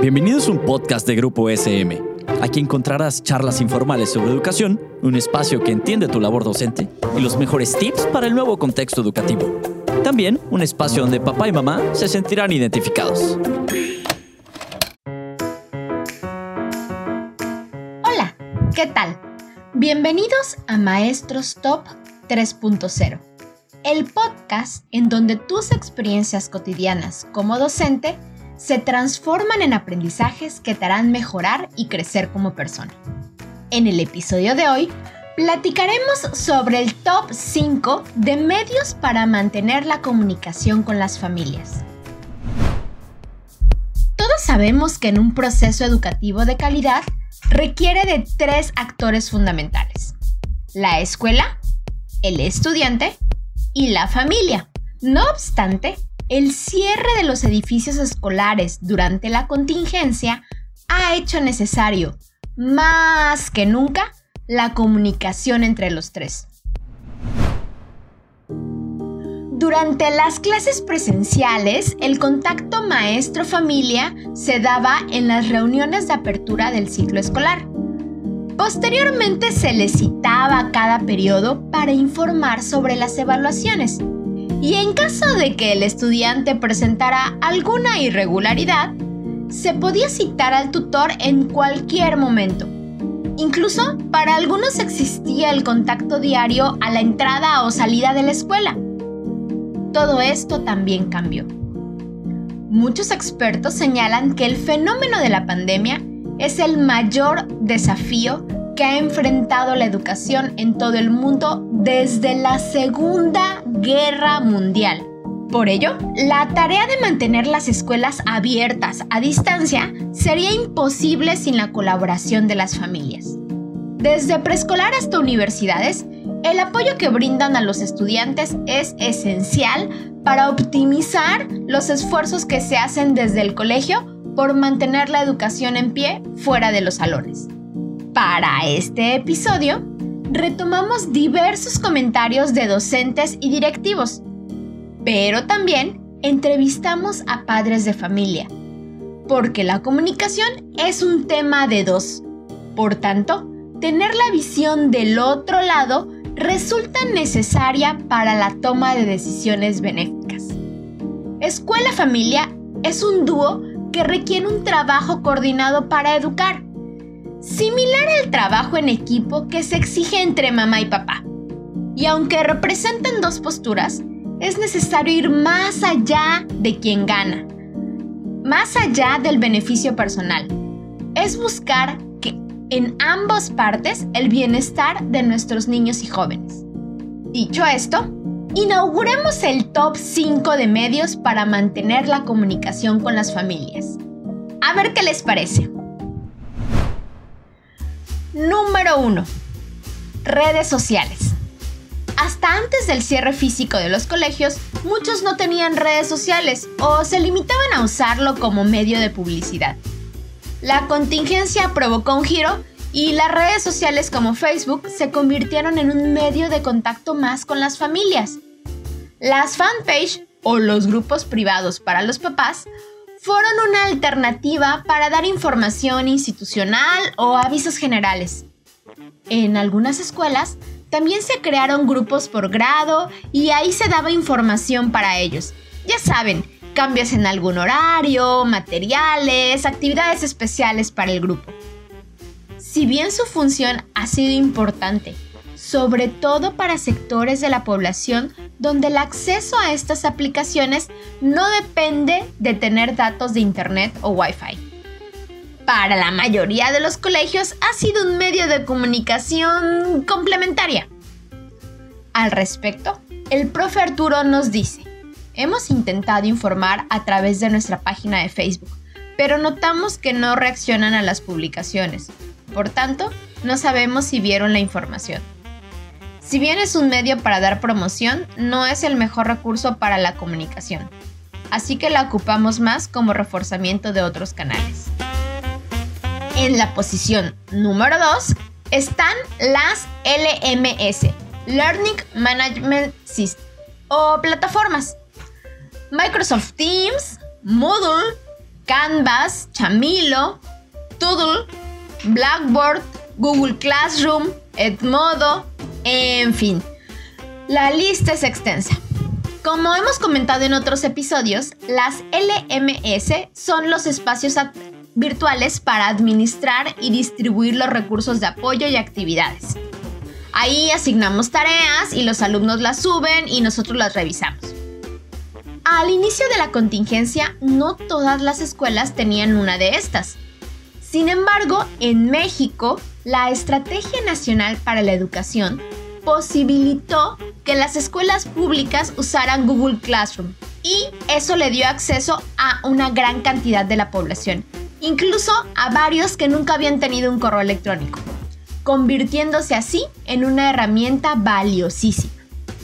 Bienvenidos a un podcast de Grupo SM. Aquí encontrarás charlas informales sobre educación, un espacio que entiende tu labor docente y los mejores tips para el nuevo contexto educativo. También un espacio donde papá y mamá se sentirán identificados. Hola, ¿qué tal? Bienvenidos a Maestros Top 3.0, el podcast en donde tus experiencias cotidianas como docente se transforman en aprendizajes que te harán mejorar y crecer como persona. En el episodio de hoy, platicaremos sobre el top 5 de medios para mantener la comunicación con las familias. Todos sabemos que en un proceso educativo de calidad requiere de tres actores fundamentales. La escuela, el estudiante y la familia. No obstante, el cierre de los edificios escolares durante la contingencia ha hecho necesario, más que nunca, la comunicación entre los tres. Durante las clases presenciales, el contacto maestro-familia se daba en las reuniones de apertura del ciclo escolar. Posteriormente se le citaba cada periodo para informar sobre las evaluaciones y en caso de que el estudiante presentara alguna irregularidad, se podía citar al tutor en cualquier momento. Incluso para algunos existía el contacto diario a la entrada o salida de la escuela. Todo esto también cambió. Muchos expertos señalan que el fenómeno de la pandemia es el mayor desafío que ha enfrentado la educación en todo el mundo desde la Segunda Guerra Mundial. Por ello, la tarea de mantener las escuelas abiertas a distancia sería imposible sin la colaboración de las familias. Desde preescolar hasta universidades, el apoyo que brindan a los estudiantes es esencial para optimizar los esfuerzos que se hacen desde el colegio por mantener la educación en pie fuera de los salones. Para este episodio, retomamos diversos comentarios de docentes y directivos, pero también entrevistamos a padres de familia, porque la comunicación es un tema de dos. Por tanto, tener la visión del otro lado resulta necesaria para la toma de decisiones benéficas. Escuela-familia es un dúo que requiere un trabajo coordinado para educar similar al trabajo en equipo que se exige entre mamá y papá. Y aunque representan dos posturas, es necesario ir más allá de quien gana, más allá del beneficio personal. Es buscar que en ambas partes el bienestar de nuestros niños y jóvenes. Dicho esto, inauguremos el top 5 de medios para mantener la comunicación con las familias. A ver qué les parece. Número 1. Redes sociales. Hasta antes del cierre físico de los colegios, muchos no tenían redes sociales o se limitaban a usarlo como medio de publicidad. La contingencia provocó un giro y las redes sociales como Facebook se convirtieron en un medio de contacto más con las familias. Las fanpage o los grupos privados para los papás fueron una alternativa para dar información institucional o avisos generales. En algunas escuelas también se crearon grupos por grado y ahí se daba información para ellos. Ya saben, cambios en algún horario, materiales, actividades especiales para el grupo. Si bien su función ha sido importante, sobre todo para sectores de la población donde el acceso a estas aplicaciones no depende de tener datos de Internet o Wi-Fi. Para la mayoría de los colegios ha sido un medio de comunicación complementaria. Al respecto, el profe Arturo nos dice, hemos intentado informar a través de nuestra página de Facebook, pero notamos que no reaccionan a las publicaciones. Por tanto, no sabemos si vieron la información. Si bien es un medio para dar promoción, no es el mejor recurso para la comunicación, así que la ocupamos más como reforzamiento de otros canales. En la posición número 2 están las LMS, Learning Management System, o plataformas. Microsoft Teams, Moodle, Canvas, Chamilo, Toodle, Blackboard, Google Classroom, Edmodo, en fin. La lista es extensa. Como hemos comentado en otros episodios, las LMS son los espacios virtuales para administrar y distribuir los recursos de apoyo y actividades. Ahí asignamos tareas y los alumnos las suben y nosotros las revisamos. Al inicio de la contingencia, no todas las escuelas tenían una de estas. Sin embargo, en México, la Estrategia Nacional para la Educación posibilitó que las escuelas públicas usaran Google Classroom y eso le dio acceso a una gran cantidad de la población, incluso a varios que nunca habían tenido un correo electrónico, convirtiéndose así en una herramienta valiosísima.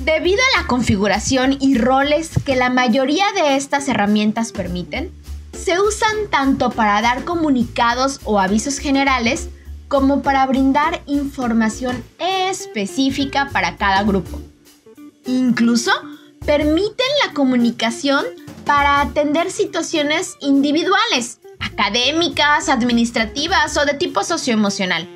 Debido a la configuración y roles que la mayoría de estas herramientas permiten, se usan tanto para dar comunicados o avisos generales como para brindar información específica para cada grupo. Incluso permiten la comunicación para atender situaciones individuales, académicas, administrativas o de tipo socioemocional.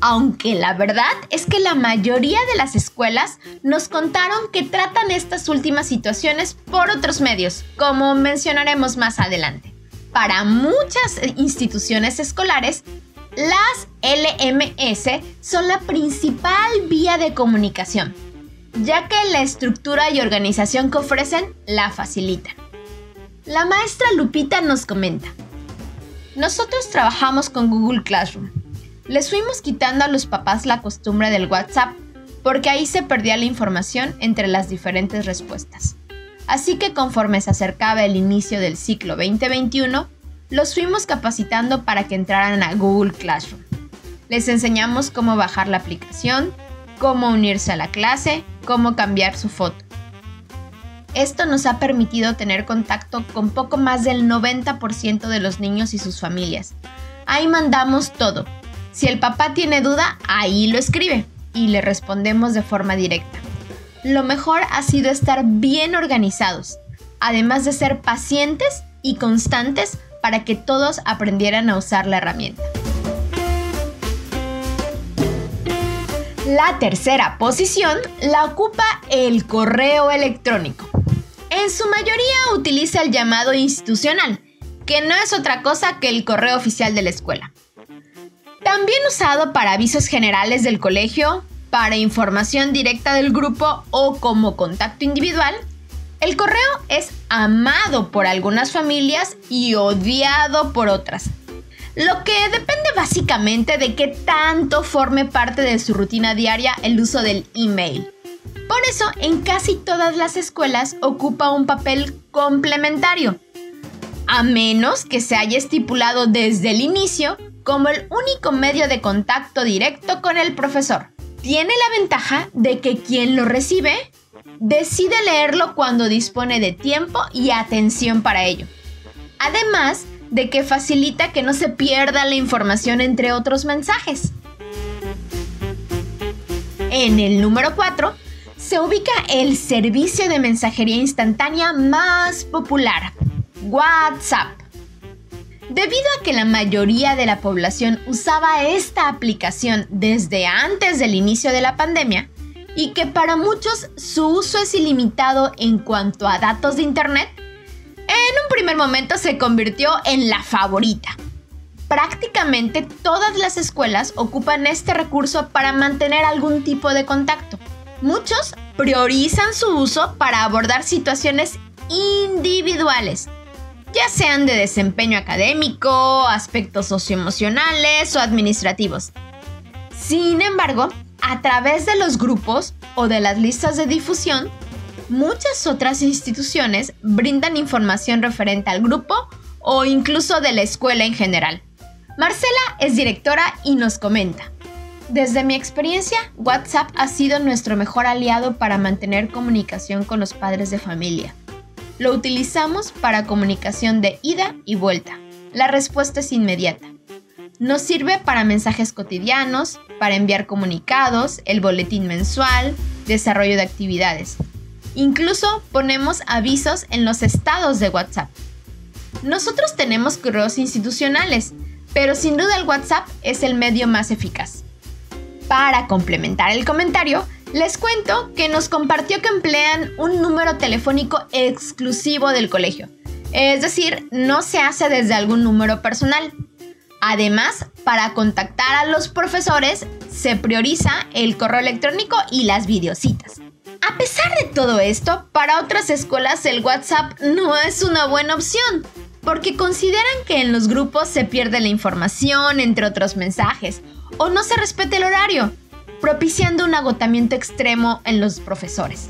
Aunque la verdad es que la mayoría de las escuelas nos contaron que tratan estas últimas situaciones por otros medios, como mencionaremos más adelante. Para muchas instituciones escolares, las LMS son la principal vía de comunicación, ya que la estructura y organización que ofrecen la facilitan. La maestra Lupita nos comenta, nosotros trabajamos con Google Classroom. Les fuimos quitando a los papás la costumbre del WhatsApp porque ahí se perdía la información entre las diferentes respuestas. Así que conforme se acercaba el inicio del ciclo 2021, los fuimos capacitando para que entraran a Google Classroom. Les enseñamos cómo bajar la aplicación, cómo unirse a la clase, cómo cambiar su foto. Esto nos ha permitido tener contacto con poco más del 90% de los niños y sus familias. Ahí mandamos todo. Si el papá tiene duda, ahí lo escribe y le respondemos de forma directa. Lo mejor ha sido estar bien organizados, además de ser pacientes y constantes para que todos aprendieran a usar la herramienta. La tercera posición la ocupa el correo electrónico. En su mayoría utiliza el llamado institucional, que no es otra cosa que el correo oficial de la escuela. También usado para avisos generales del colegio, para información directa del grupo o como contacto individual, el correo es amado por algunas familias y odiado por otras. Lo que depende básicamente de qué tanto forme parte de su rutina diaria el uso del email. Por eso, en casi todas las escuelas ocupa un papel complementario, a menos que se haya estipulado desde el inicio como el único medio de contacto directo con el profesor. Tiene la ventaja de que quien lo recibe decide leerlo cuando dispone de tiempo y atención para ello. Además de que facilita que no se pierda la información entre otros mensajes. En el número 4 se ubica el servicio de mensajería instantánea más popular, WhatsApp. Debido a que la mayoría de la población usaba esta aplicación desde antes del inicio de la pandemia, y que para muchos su uso es ilimitado en cuanto a datos de Internet, en un primer momento se convirtió en la favorita. Prácticamente todas las escuelas ocupan este recurso para mantener algún tipo de contacto. Muchos priorizan su uso para abordar situaciones individuales, ya sean de desempeño académico, aspectos socioemocionales o administrativos. Sin embargo, a través de los grupos o de las listas de difusión, muchas otras instituciones brindan información referente al grupo o incluso de la escuela en general. Marcela es directora y nos comenta. Desde mi experiencia, WhatsApp ha sido nuestro mejor aliado para mantener comunicación con los padres de familia. Lo utilizamos para comunicación de ida y vuelta. La respuesta es inmediata. Nos sirve para mensajes cotidianos, para enviar comunicados, el boletín mensual, desarrollo de actividades. Incluso ponemos avisos en los estados de WhatsApp. Nosotros tenemos correos institucionales, pero sin duda el WhatsApp es el medio más eficaz. Para complementar el comentario, les cuento que nos compartió que emplean un número telefónico exclusivo del colegio. Es decir, no se hace desde algún número personal. Además, para contactar a los profesores se prioriza el correo electrónico y las videocitas. A pesar de todo esto, para otras escuelas el WhatsApp no es una buena opción, porque consideran que en los grupos se pierde la información, entre otros mensajes, o no se respeta el horario, propiciando un agotamiento extremo en los profesores.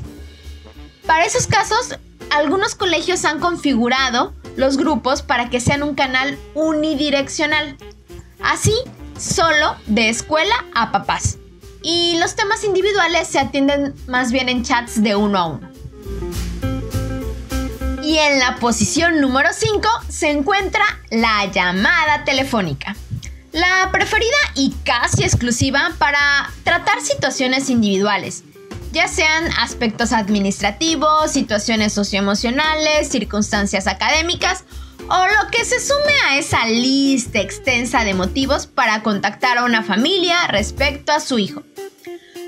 Para esos casos, algunos colegios han configurado los grupos para que sean un canal unidireccional. Así, solo de escuela a papás. Y los temas individuales se atienden más bien en chats de uno a uno. Y en la posición número 5 se encuentra la llamada telefónica. La preferida y casi exclusiva para tratar situaciones individuales, ya sean aspectos administrativos, situaciones socioemocionales, circunstancias académicas o lo que se sume a esa lista extensa de motivos para contactar a una familia respecto a su hijo.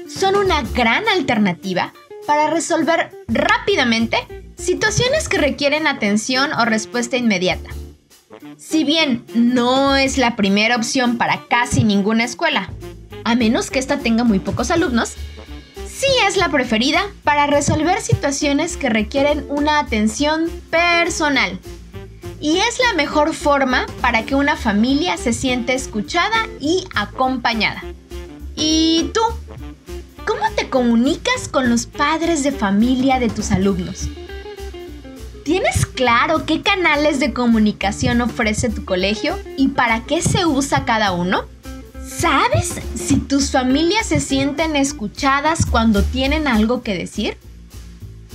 Son una gran alternativa para resolver rápidamente situaciones que requieren atención o respuesta inmediata. Si bien no es la primera opción para casi ninguna escuela, a menos que ésta tenga muy pocos alumnos, sí es la preferida para resolver situaciones que requieren una atención personal. Y es la mejor forma para que una familia se siente escuchada y acompañada. ¿Y tú? ¿Cómo te comunicas con los padres de familia de tus alumnos? ¿Tienes claro qué canales de comunicación ofrece tu colegio y para qué se usa cada uno? ¿Sabes si tus familias se sienten escuchadas cuando tienen algo que decir?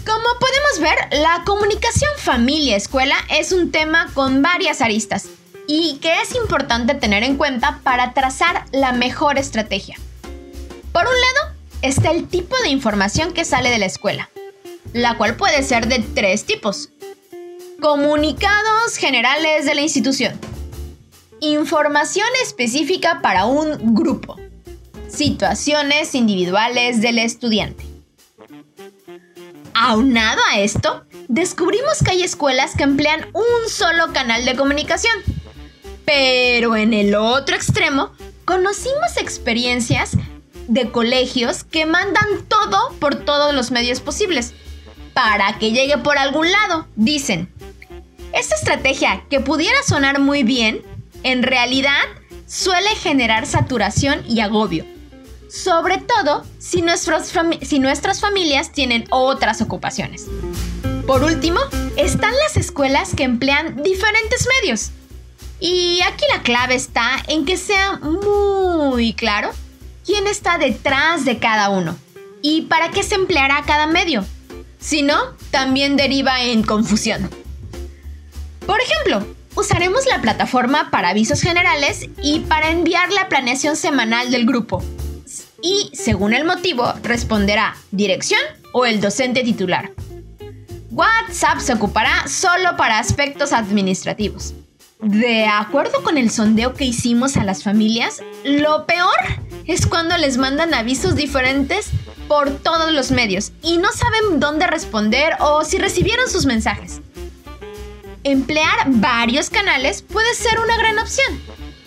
Como podemos ver, la comunicación familia-escuela es un tema con varias aristas y que es importante tener en cuenta para trazar la mejor estrategia. Por un lado, está el tipo de información que sale de la escuela, la cual puede ser de tres tipos. Comunicados generales de la institución. Información específica para un grupo. Situaciones individuales del estudiante. Aunado a esto, descubrimos que hay escuelas que emplean un solo canal de comunicación. Pero en el otro extremo, conocimos experiencias de colegios que mandan todo por todos los medios posibles para que llegue por algún lado, dicen. Esta estrategia, que pudiera sonar muy bien, en realidad suele generar saturación y agobio. Sobre todo si, nuestras familias tienen otras ocupaciones. Por último, están las escuelas que emplean diferentes medios. Y aquí la clave está en que sea muy claro quién está detrás de cada uno y para qué se empleará cada medio. Si no, también deriva en confusión. Por ejemplo, usaremos la plataforma para avisos generales y para enviar la planeación semanal del grupo. Y, según el motivo, responderá dirección o el docente titular. WhatsApp se ocupará solo para aspectos administrativos. De acuerdo con el sondeo que hicimos a las familias, lo peor es cuando les mandan avisos diferentes por todos los medios y no saben dónde responder o si recibieron sus mensajes. Emplear varios canales puede ser una gran opción,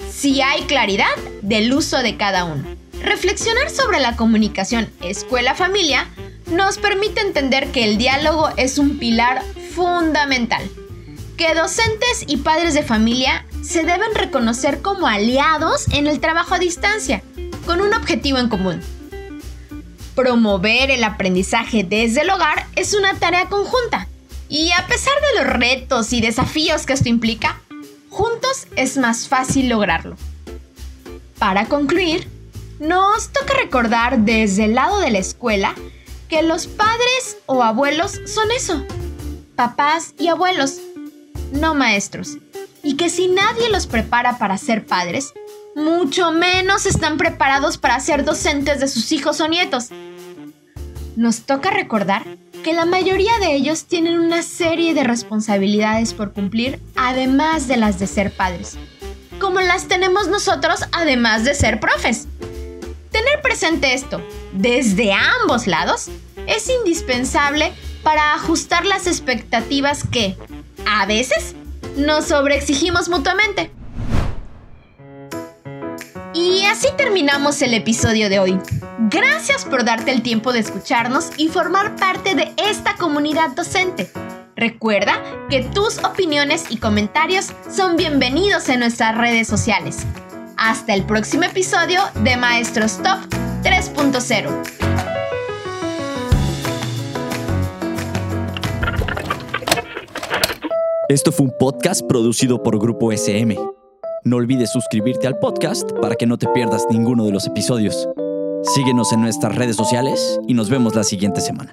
si hay claridad del uso de cada uno. Reflexionar sobre la comunicación escuela-familia nos permite entender que el diálogo es un pilar fundamental, que docentes y padres de familia se deben reconocer como aliados en el trabajo a distancia, con un objetivo en común, Promover el aprendizaje desde el hogar es una tarea conjunta. Y a pesar de los retos y desafíos que esto implica, juntos es más fácil lograrlo. Para concluir, nos toca recordar desde el lado de la escuela que los padres o abuelos son eso, papás y abuelos, no maestros, y que si nadie los prepara para ser padres, mucho menos están preparados para ser docentes de sus hijos o nietos. Nos toca recordar que la mayoría de ellos tienen una serie de responsabilidades por cumplir, además de las de ser padres, como las tenemos nosotros además de ser profes. Tener presente esto desde ambos lados es indispensable para ajustar las expectativas que, a veces, nos sobreexigimos mutuamente. Y así terminamos el episodio de hoy. Gracias por darte el tiempo de escucharnos y formar parte de esta comunidad docente. Recuerda que tus opiniones y comentarios son bienvenidos en nuestras redes sociales. Hasta el próximo episodio de Maestros Top 3.0. Esto fue un podcast producido por Grupo SM. No olvides suscribirte al podcast para que no te pierdas ninguno de los episodios. Síguenos en nuestras redes sociales y nos vemos la siguiente semana.